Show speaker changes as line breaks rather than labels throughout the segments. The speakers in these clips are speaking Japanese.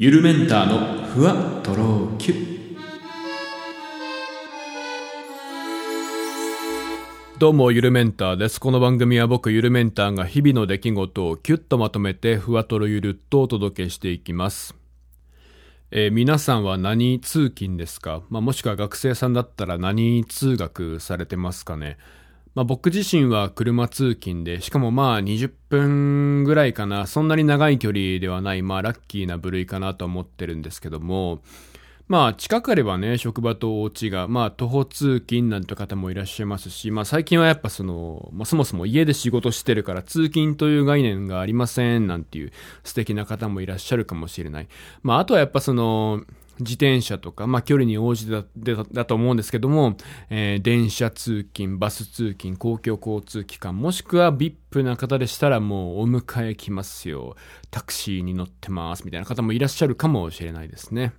ゆるメンターのふわとろきゅどうもゆるメンターです。この番組は僕ゆるメンターが日々の出来事をキュッとまとめてふわとろゆるっとお届けしていきます。えー、皆さんは何通勤ですか、まあ、もしくは学生さんだったら何通学されてますかね？まあ、僕自身は車通勤で、しかもまあ20分ぐらいかな、そんなに長い距離ではない、まあラッキーな部類かなと思ってるんですけども、まあ近かればね、職場とお家が、まあ徒歩通勤なんて方もいらっしゃいますし、まあ最近はやっぱその、まあそもそも家で仕事してるから通勤という概念がありませんなんていう素敵な方もいらっしゃるかもしれない。まああとはやっぱその、自転車とか、まあ、距離に応じてだだと思うんですけども、えー、電車通勤、バス通勤、公共交通機関、もしくは VIP な方でしたらもうお迎え来ますよ。タクシーに乗ってます、みたいな方もいらっしゃるかもしれないですね。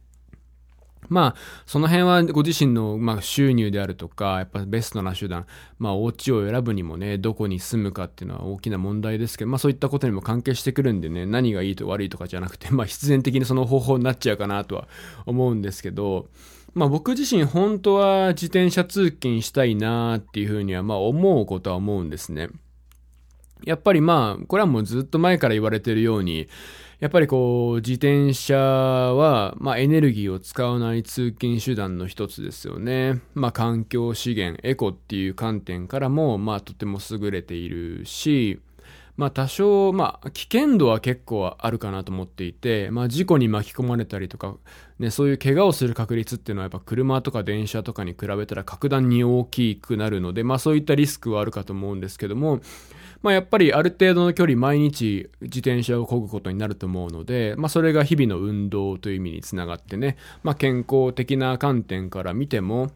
まあ、その辺はご自身の、まあ、収入であるとか、やっぱベストな手段、まあ、お家を選ぶにもね、どこに住むかっていうのは大きな問題ですけど、まあ、そういったことにも関係してくるんでね、何がいいと悪いとかじゃなくて、まあ、必然的にその方法になっちゃうかなとは思うんですけど、まあ、僕自身本当は自転車通勤したいなっていうふうには、まあ、思うことは思うんですね。やっぱりまあ、これはもうずっと前から言われてるように、やっぱりこう、自転車は、まあエネルギーを使わない通勤手段の一つですよね。まあ環境資源、エコっていう観点からも、まあとても優れているし、まあ多少、まあ危険度は結構あるかなと思っていて、まあ事故に巻き込まれたりとか、ね、そういう怪我をする確率っていうのはやっぱ車とか電車とかに比べたら格段に大きくなるので、まあそういったリスクはあるかと思うんですけども、まあ、やっぱりある程度の距離毎日自転車を漕ぐことになると思うので、まあ、それが日々の運動という意味につながってね、まあ、健康的な観点から見ても、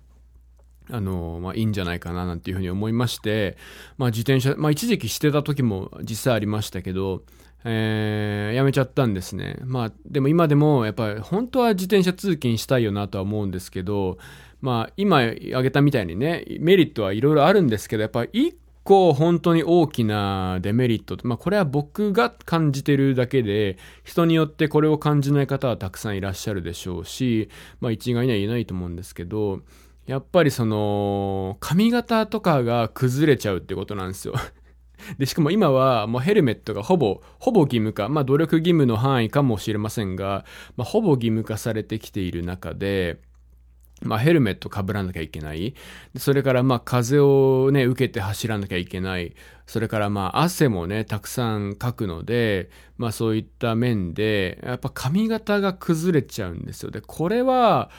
あの、まあ、いいんじゃないかななんていうふうに思いまして、まあ、自転車、まあ、一時期してた時も実際ありましたけど、えー、やめちゃったんですね。まあ、でも今でもやっぱり本当は自転車通勤したいよなとは思うんですけど、まあ、今挙げたみたいにね、メリットはいろいろあるんですけど、やっぱり構本当に大きなデメリット、まあこれは僕が感じてるだけで、人によってこれを感じない方はたくさんいらっしゃるでしょうし、まあ一概には言えないと思うんですけど、やっぱりその、髪型とかが崩れちゃうってことなんですよ。で、しかも今はもうヘルメットがほぼ、ほぼ義務化、まあ努力義務の範囲かもしれませんが、まあほぼ義務化されてきている中で、まあ、ヘルメットかぶらなきゃいけない。それから、まあ、風をね、受けて走らなきゃいけない。それから、まあ、汗もね、たくさんかくので、まあ、そういった面で、やっぱ髪型が崩れちゃうんですよ。で、これは、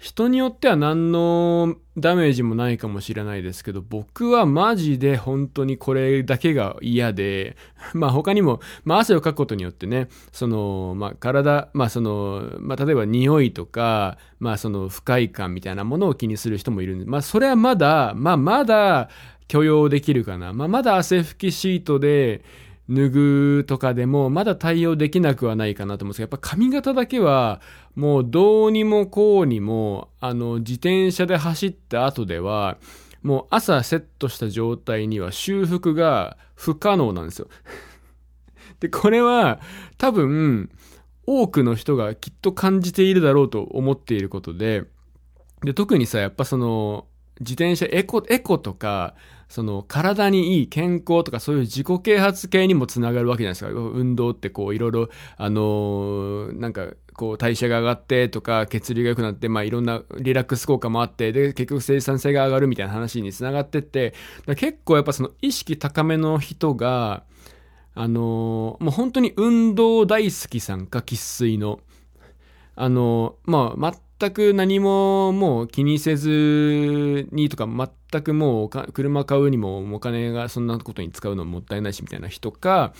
人によっては何のダメージもないかもしれないですけど、僕はマジで本当にこれだけが嫌で、まあ他にも、まあ汗をかくことによってね、その、まあ体、まあその、まあ例えば匂いとか、まあその不快感みたいなものを気にする人もいるんで、まあそれはまだ、まあまだ許容できるかな。まあまだ汗拭きシートで、脱ぐとかでもまだ対応できなくはないかなと思うんですけど、やっぱ髪型だけはもうどうにもこうにも、あの、自転車で走った後では、もう朝セットした状態には修復が不可能なんですよ。で、これは多分多くの人がきっと感じているだろうと思っていることで、で、特にさ、やっぱその、自転車エコ、エコとか、その体にいい健康とかそういう自己啓発系にもつながるわけじゃないですか。運動ってこういろいろ、あのー、なんかこう代謝が上がってとか血流が良くなって、まあいろんなリラックス効果もあって、で結局生産性が上がるみたいな話につながってって、結構やっぱその意識高めの人が、あのー、もう本当に運動大好きさんか、喫水の。あのー、まあ、全く何ももう気にせずにとか、全くもう車買うにもお金がそんなことに使うのもったいないしみたいな人か、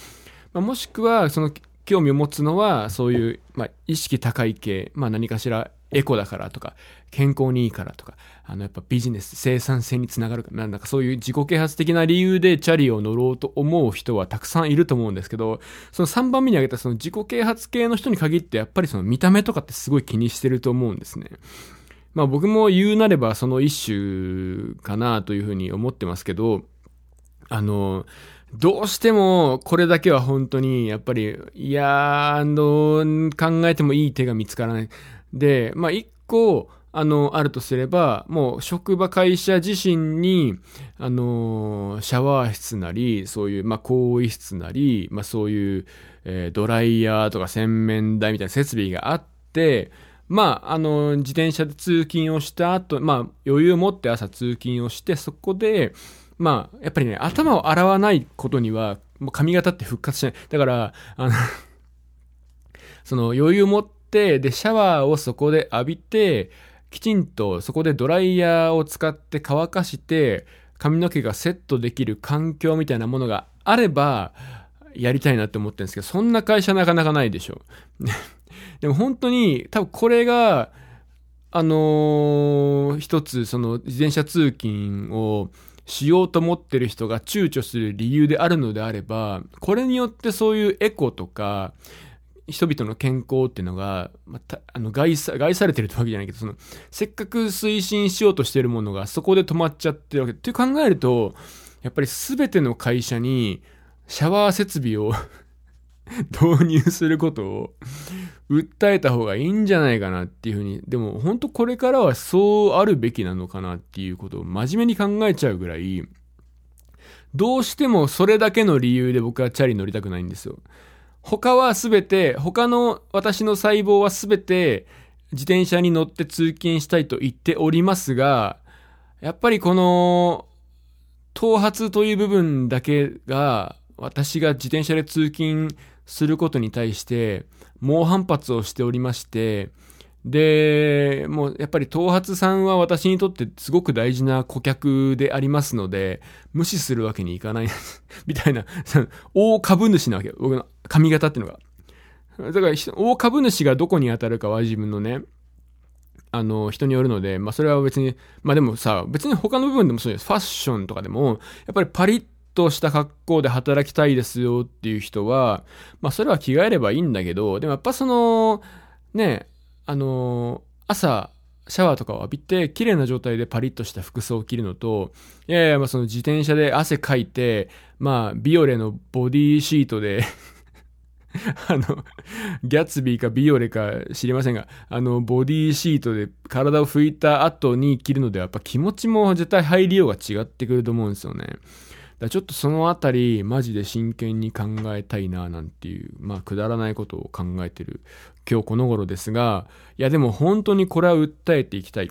まあ、もしくはその興味を持つのはそういう、まあ、意識高い系、まあ、何かしらエコだからとか、健康にいいからとか、あのやっぱビジネス、生産性につながるかなんだかそういう自己啓発的な理由でチャリを乗ろうと思う人はたくさんいると思うんですけど、その3番目に挙げたその自己啓発系の人に限ってやっぱりその見た目とかってすごい気にしてると思うんですね。まあ僕も言うなればその一種かなというふうに思ってますけど、あの、どうしてもこれだけは本当にやっぱり、いやーあの、考えてもいい手が見つからない。で、まあ一個、あの、あるとすれば、もう職場会社自身に、あの、シャワー室なり、そういう、まあ、更衣室なり、まあ、そういう、えー、ドライヤーとか洗面台みたいな設備があって、まあ、あの、自転車で通勤をした後、まあ、余裕を持って朝通勤をして、そこで、まあ、やっぱりね、頭を洗わないことには、もう髪型って復活しない。だから、あのその余裕を持って、で、シャワーをそこで浴びて、きちんとそこでドライヤーを使って乾かして、髪の毛がセットできる環境みたいなものがあれば、やりたいなって思ってるんですけど、そんな会社なかなかないでしょ。でも本当に、多分これが、あのー、一つ、その自転車通勤をしようと思ってる人が躊躇する理由であるのであれば、これによってそういうエコとか、人々の健康っていうのが、また、あの、害さ、害されてるってわけじゃないけど、その、せっかく推進しようとしてるものがそこで止まっちゃってるわけ。って考えると、やっぱり全ての会社に、シャワー設備を 導入することを訴えた方がいいんじゃないかなっていうふうに、でも本当これからはそうあるべきなのかなっていうことを真面目に考えちゃうぐらい、どうしてもそれだけの理由で僕はチャリ乗りたくないんですよ。他はすべて、他の私の細胞はすべて自転車に乗って通勤したいと言っておりますが、やっぱりこの頭髪という部分だけが私が自転車で通勤することに対して猛反発をしておりまして、で、もうやっぱり頭髪さんは私にとってすごく大事な顧客でありますので、無視するわけにいかないみたいな、大株主なわけよ。僕の髪型っていうのが。だから、大株主がどこに当たるかは自分のね、あの、人によるので、まあそれは別に、まあでもさ、別に他の部分でもそうです。ファッションとかでも、やっぱりパリッとした格好で働きたいですよっていう人は、まあそれは着替えればいいんだけど、でもやっぱその、ね、あの朝、シャワーとかを浴びて、綺麗な状態でパリッとした服装を着るのと、いやいや、まあその自転車で汗かいて、まあ、ビオレのボディシートで あの、ギャツビーかビオレか知りませんが、あの、ボディシートで体を拭いた後に着るのでは、やっぱ気持ちも絶対入りようが違ってくると思うんですよね。だちょっとそのあたり、マジで真剣に考えたいな、なんていう、まあ、くだらないことを考えてる今日この頃ですが、いやでも本当にこれは訴えていきたい。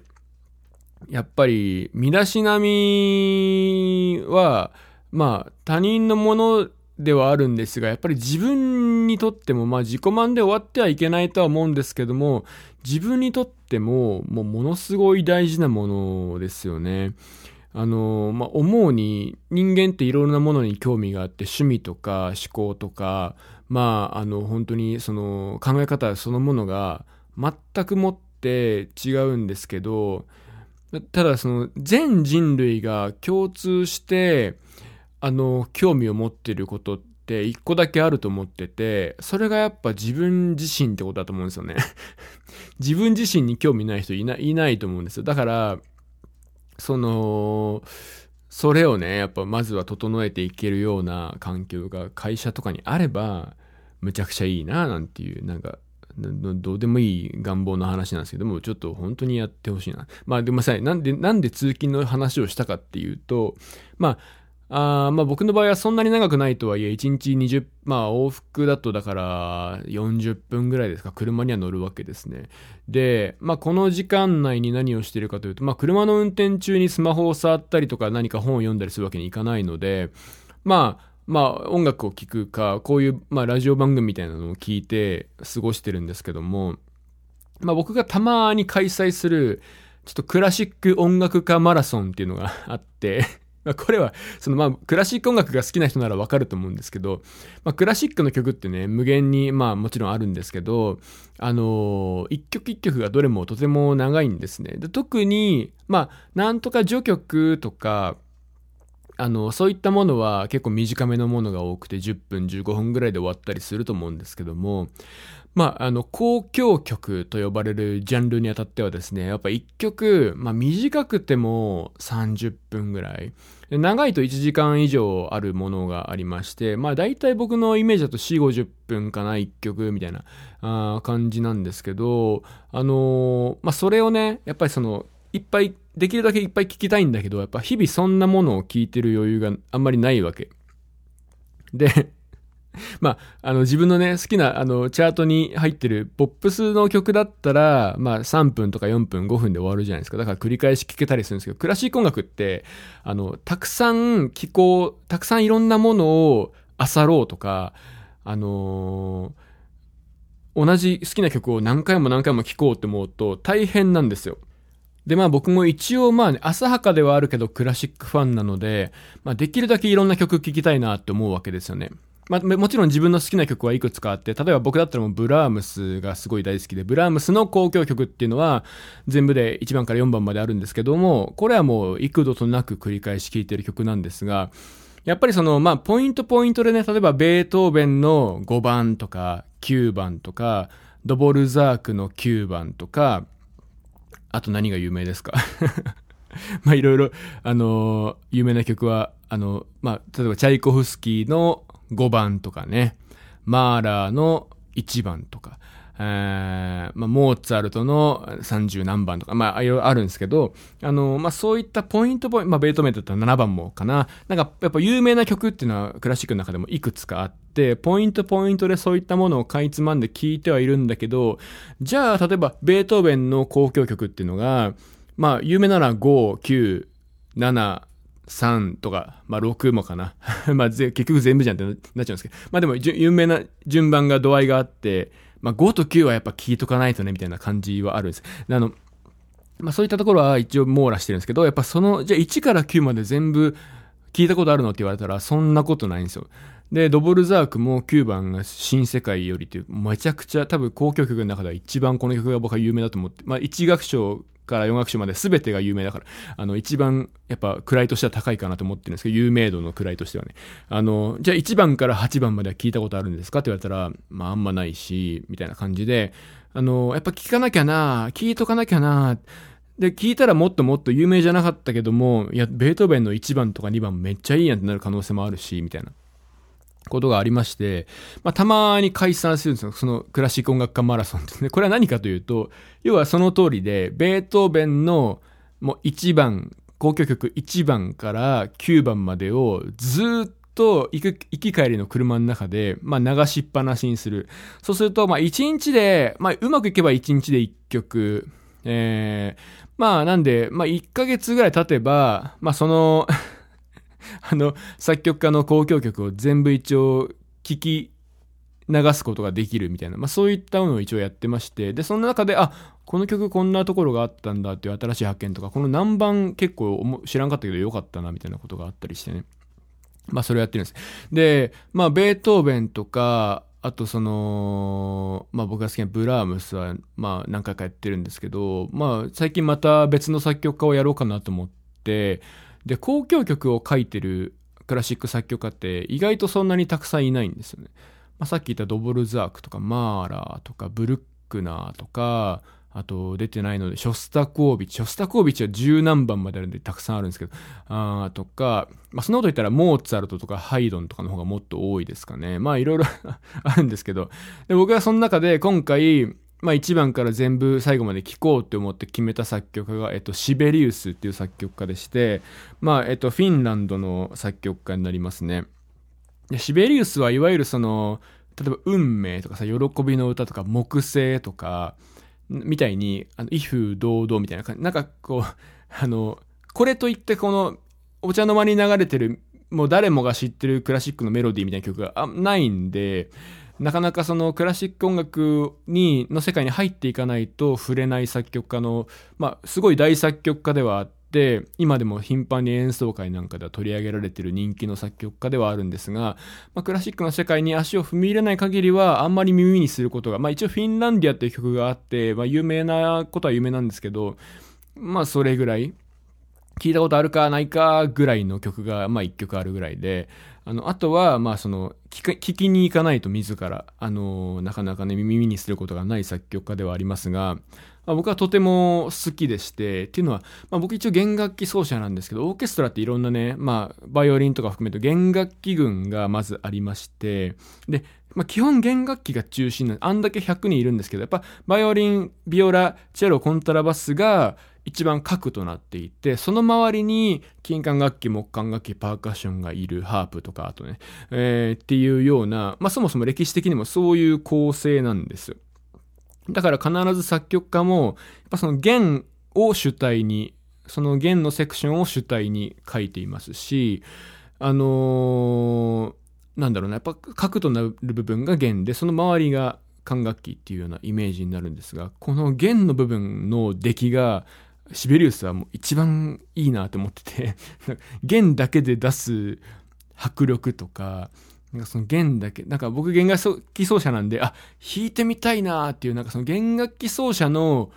やっぱり、身だしなみは、まあ、他人のものではあるんですが、やっぱり自分にとっても、まあ自己満で終わってはいけないとは思うんですけども、自分にとっても、もうものすごい大事なものですよね。あの、まあ、思うに人間っていろんなものに興味があって趣味とか思考とか、まあ、あの、本当にその考え方そのものが全くもって違うんですけど、ただその全人類が共通して、あの、興味を持っていることって一個だけあると思ってて、それがやっぱ自分自身ってことだと思うんですよね 自分自身に興味ない人いない、いないと思うんですよ。だから、その、それをね、やっぱまずは整えていけるような環境が会社とかにあれば、むちゃくちゃいいな、なんていう、なんか、どうでもいい願望の話なんですけども、ちょっと本当にやってほしいな。まあでもさ、なんで、なんで通勤の話をしたかっていうと、まあ、あまあ僕の場合はそんなに長くないとはいえ、1日20、まあ往復だとだから40分ぐらいですか、車には乗るわけですね。で、まあこの時間内に何をしてるかというと、まあ車の運転中にスマホを触ったりとか何か本を読んだりするわけにいかないので、まあ、まあ音楽を聴くか、こういう、まあラジオ番組みたいなのを聞いて過ごしてるんですけども、まあ僕がたまに開催する、ちょっとクラシック音楽家マラソンっていうのがあってまあ、これは、そのまあ、クラシック音楽が好きな人ならわかると思うんですけど、まあ、クラシックの曲ってね、無限に、まあ、もちろんあるんですけど、あのー、一曲一曲がどれもとても長いんですね。で特に、まあ、なんとか序曲とか、あの、そういったものは結構短めのものが多くて10分15分ぐらいで終わったりすると思うんですけども、まあ、あの、公共曲と呼ばれるジャンルにあたってはですね、やっぱ一曲、まあ短くても30分ぐらい。長いと1時間以上あるものがありまして、まあ大体僕のイメージだと4、50分かな、1曲みたいなあ感じなんですけど、あのー、まあそれをね、やっぱりその、いっぱい、できるだけいっぱい聞きたいんだけど、やっぱ日々そんなものを聞いてる余裕があんまりないわけ。で、まあ、あの、自分のね、好きな、あの、チャートに入ってるポップスの曲だったら、まあ、3分とか4分、5分で終わるじゃないですか。だから繰り返し聴けたりするんですけど、クラシック音楽って、あの、たくさん聴こう、たくさんいろんなものを漁ろうとか、あのー、同じ好きな曲を何回も何回も聴こうって思うと大変なんですよ。で、まあ僕も一応まあね、浅はかではあるけどクラシックファンなので、まあできるだけいろんな曲聴きたいなって思うわけですよね。まあ、もちろん自分の好きな曲はいくつかあって、例えば僕だったらもうブラームスがすごい大好きで、ブラームスの交響曲っていうのは全部で1番から4番まであるんですけども、これはもう幾度となく繰り返し聴いてる曲なんですが、やっぱりその、まあ、ポイントポイントでね、例えばベートーベンの5番とか9番とか、ドボルザークの9番とか、あと何が有名ですか？まあいろいろ、あのー、有名な曲は、あの、まあ、例えばチャイコフスキーの5番とかね、マーラーの1番とか、えー、まあ、モーツァルトの30何番とか、まあ、いろいろあるんですけど、あの、まあ、そういったポイントポイント、まあ、ベートーベンだったら7番もかな。なんか、やっぱ有名な曲っていうのはクラシックの中でもいくつかあって、ポイントポイントでそういったものをかいつまんで聞いてはいるんだけど、じゃあ、例えば、ベートーベンの交響曲っていうのが、まあ、有名なら5、9、7、3とか、まあ6もかな。まあ結局全部じゃんってなっちゃうんですけど。まあでも有名な順番が度合いがあって、まあ5と9はやっぱ聞いとかないとね、みたいな感じはあるんです。あの、まあそういったところは一応網羅してるんですけど、やっぱその、じゃあ1から9まで全部聞いたことあるのって言われたら、そんなことないんですよ。で、ドボルザークも9番が新世界よりっていう、めちゃくちゃ多分交響曲の中では一番この曲が僕は有名だと思って、まあ1楽章から4学習まで全てが有名だから、あの、一番、やっぱ、位としては高いかなと思ってるんですけど、有名度の位としてはね。あの、じゃあ1番から8番までは聞いたことあるんですか？って言われたら、まあ、あんまないし、みたいな感じで、あの、やっぱ聞かなきゃな聞いとかなきゃなで、聞いたらもっともっと有名じゃなかったけども、いや、ベートーベンの1番とか2番めっちゃいいやんってなる可能性もあるし、みたいな。ことがありまして、まあ、たまに解散するんですよ。そのクラシック音楽家マラソンですね。これは何かというと、要はその通りで、ベートーベンのもう1番、交響曲1番から9番までをずっと行く、行き帰りの車の中で、まあ、流しっぱなしにする。そうすると、まあ、1日で、まあ、うまくいけば1日で1曲、えー、まあ、なんで、まあ、1ヶ月ぐらい経てば、まあ、その あの、作曲家の交響曲を全部一応聞き流すことができるみたいな、まあそういったものを一応やってまして、で、その中で、あ、この曲こんなところがあったんだっていう新しい発見とか、この何番結構知らんかったけどよかったなみたいなことがあったりしてね。まあそれをやってるんです。で、まあベートーベンとか、あとその、まあ僕が好きなブラームスは、まあ何回かやってるんですけど、まあ最近また別の作曲家をやろうかなと思って、で、交響曲を書いてるクラシック作曲家って意外とそんなにたくさんいないんですよね。まあ、さっき言ったドボルザークとかマーラーとかブルックナーとか、あと出てないので、ショスタコービッチ。ショスタコービッチは十何番まであるんでたくさんあるんですけど、あとか、まあそんなこと言ったらモーツァルトとかハイドンとかの方がもっと多いですかね。まあいろいろ あるんですけど、で僕はその中で今回、まあ1番から全部最後まで聴こうって思って決めた作曲家が、えっと、シベリウスっていう作曲家でして、まあ、えっと、フィンランドの作曲家になりますね。シベリウスはいわゆるその、例えば運命とかさ、喜びの歌とか木星とか、みたいに、あの、威風堂々みたいな感じ、なんかこう、あの、これといってこの、お茶の間に流れてる、もう誰もが知ってるクラシックのメロディーみたいな曲がないんで、なかなかそのクラシック音楽に、の世界に入っていかないと触れない作曲家の、まあ、すごい大作曲家ではあって、今でも頻繁に演奏会なんかでは取り上げられている人気の作曲家ではあるんですが、まあ、クラシックの世界に足を踏み入れない限りはあんまり耳にすることが、まあ一応フィンランディアっていう曲があって、まあ有名なことは有名なんですけど、まあそれぐらい、聞いたことあるかないかぐらいの曲が、まあ一曲あるぐらいで、あの、あとは、まあ、その聞、聞きに行かないと自ら、あの、なかなかね、耳にすることがない作曲家ではありますが、まあ、僕はとても好きでして、っていうのは、まあ、僕一応弦楽器奏者なんですけど、オーケストラっていろんなね、まあ、バイオリンとか含めて弦楽器群がまずありまして、で、まあ、基本弦楽器が中心なんあんだけ100人いるんですけど、やっぱバイオリン、ビオラ、チェロ、コントラバスが、一番核となっていて、その周りに金管楽器、木管楽器、パーカッションがいる、ハープとか、あとね、えー、っていうような、まあそもそも歴史的にもそういう構成なんです。だから必ず作曲家も、やっぱその弦を主体に、その弦のセクションを主体に書いていますし、あのー、なんだろうな、やっぱ核となる部分が弦で、その周りが管楽器っていうようなイメージになるんですが、この弦の部分の出来が、シベリウスはもう一番いいなと思ってて 弦だけで出す迫力とか、なんかその弦だけ、なんか僕弦楽器奏者なんで、あ、弾いてみたいなっていう、なんかその弦楽器奏者の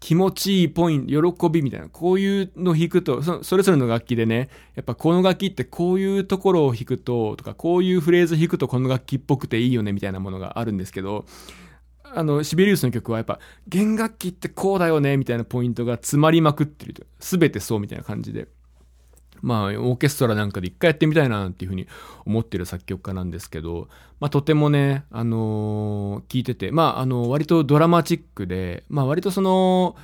気持ちいいポイント、喜びみたいな、こういうのを弾くとそ、それぞれの楽器でね、やっぱこの楽器ってこういうところを弾くと、とかこういうフレーズ弾くとこの楽器っぽくていいよねみたいなものがあるんですけど、あの、シベリウスの曲はやっぱ、弦楽器ってこうだよね、みたいなポイントが詰まりまくってると。すべてそうみたいな感じで。まあ、オーケストラなんかで一回やってみたいなっていうふうに思ってる作曲家なんですけど、まあ、とてもね、あのー、聞いてて、まあ、あの、割とドラマチックで、まあ、割とその、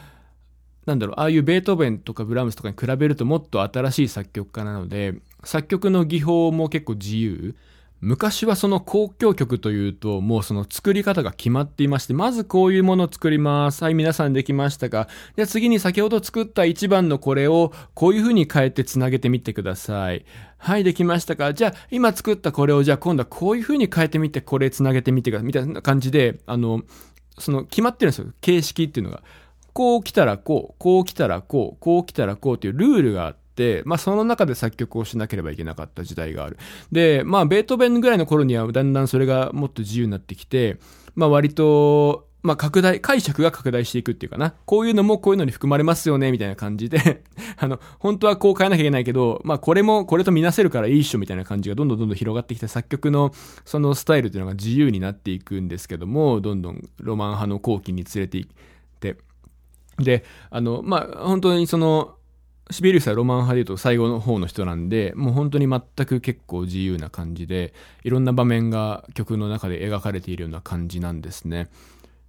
なんだろう、ああいうベートーベンとかブラームスとかに比べるともっと新しい作曲家なので、作曲の技法も結構自由。昔はその交響曲というと、もうその作り方が決まっていまして、まずこういうものを作ります。はい、皆さんできましたかじゃあ次に先ほど作った1番のこれを、こういう風に変えて繋げてみてください。はい、できましたかじゃあ今作ったこれを、じゃあ今度はこういう風に変えてみて、これ繋げてみてください。みたいな感じで、あの、その決まってるんですよ。形式っていうのが。こう来たらこう、こう来たらこう、こう来たらこうっていうルールがあって、、まあその中で作曲をしなければいけなかった時代がある。で、まあベートーベンぐらいの頃にはだんだんそれがもっと自由になってきて、まあ割と、まあ拡大、解釈が拡大していくっていうかな。こういうのもこういうのに含まれますよね、みたいな感じで あの、本当はこう変えなきゃいけないけど、まあこれもこれと見なせるからいいっしょ、みたいな感じがどんどんどんどん広がってきて、作曲のそのスタイルっていうのが自由になっていくんですけども、どんどんロマン派の後期に連れていって、で、あの、まあ本当にその、シベリウスはロマン派で言うと最後の方の人なんで、もう本当に全く結構自由な感じで、いろんな場面が曲の中で描かれているような感じなんですね。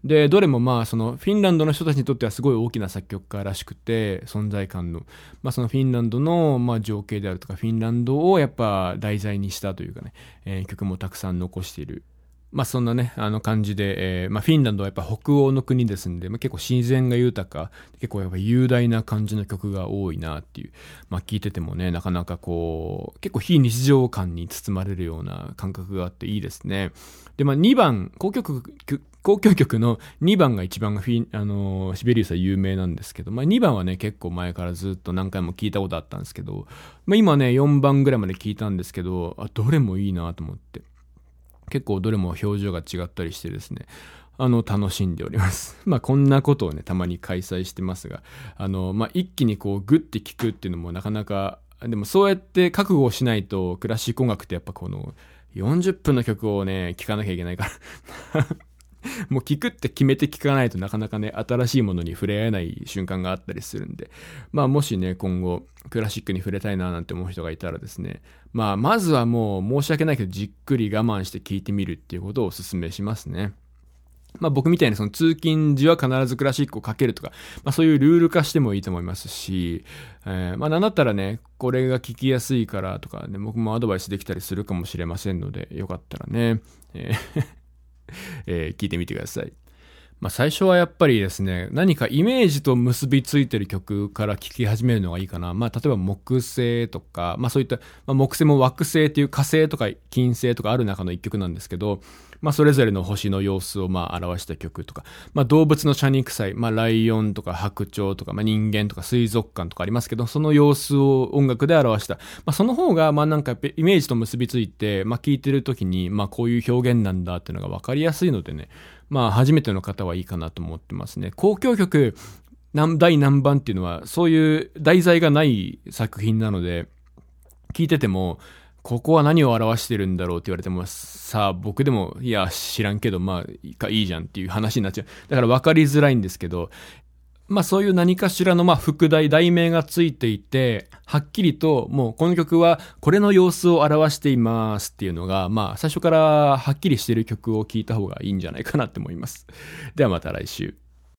で、どれもまあ、そのフィンランドの人たちにとってはすごい大きな作曲家らしくて、存在感の、まあそのフィンランドのまあ情景であるとか、フィンランドをやっぱ題材にしたというかね、えー、曲もたくさん残しているまあそんなね、あの感じで、えー、まあフィンランドはやっぱ北欧の国ですんで、まあ、結構自然が豊か、結構やっぱ雄大な感じの曲が多いなっていう、まあ聞いててもね、なかなかこう、結構非日常感に包まれるような感覚があっていいですね。で、まあ2番、交響曲、交響曲の2番が一番フィあのー、シベリウスは有名なんですけど、まあ2番はね、結構前からずっと何回も聞いたことあったんですけど、まあ今ね、4番ぐらいまで聞いたんですけど、あ、どれもいいなと思って。結構どれも表情が違ったりしてですね、あの、楽しんでおります。まあ、こんなことをね、たまに開催してますが、あの、まあ、一気にこう、グッて聞くっていうのもなかなか、でもそうやって覚悟をしないと、クラシック音楽ってやっぱこの、40分の曲をね、聴かなきゃいけないから もう聞くって決めて聞かないとなかなかね、新しいものに触れ合えない瞬間があったりするんで、まあもしね、今後、クラシックに触れたいななんて思う人がいたらですね、まあまずはもう申し訳ないけど、じっくり我慢して聞いてみるっていうことをお勧めしますね。まあ僕みたいにその通勤時は必ずクラシックをかけるとか、まあそういうルール化してもいいと思いますし、えー、まあなんだったらね、これが聞きやすいからとかね、僕もアドバイスできたりするかもしれませんので、よかったらね、えーえー、聞いてみてください。まあ、最初はやっぱりですね、何かイメージと結びついてる曲から聴き始めるのがいいかな。まあ、例えば木星とか、まあそういった、まあ、木星も惑星っていう火星とか金星とかある中の一曲なんですけど、まあそれぞれの星の様子をまあ表した曲とか、まあ動物の謝肉祭、まあライオンとか白鳥とか、まあ人間とか水族館とかありますけど、その様子を音楽で表した。まあその方が、まあなんかイメージと結びついて、まあ聴いてる時に、まあこういう表現なんだっていうのが分かりやすいのでね、まあ初めての方はいいかなと思ってますね。交響曲、第何番っていうのは、そういう題材がない作品なので、聞いてても、ここは何を表してるんだろうって言われても、さあ僕でも、いや、知らんけど、まあ、いいじゃんっていう話になっちゃう。だから分かりづらいんですけど、まあそういう何かしらのまあ副題、題名がついていて、はっきりともうこの曲はこれの様子を表していますっていうのが、まあ最初からはっきりしている曲を聴いた方がいいんじゃないかなって思います。ではまた来週。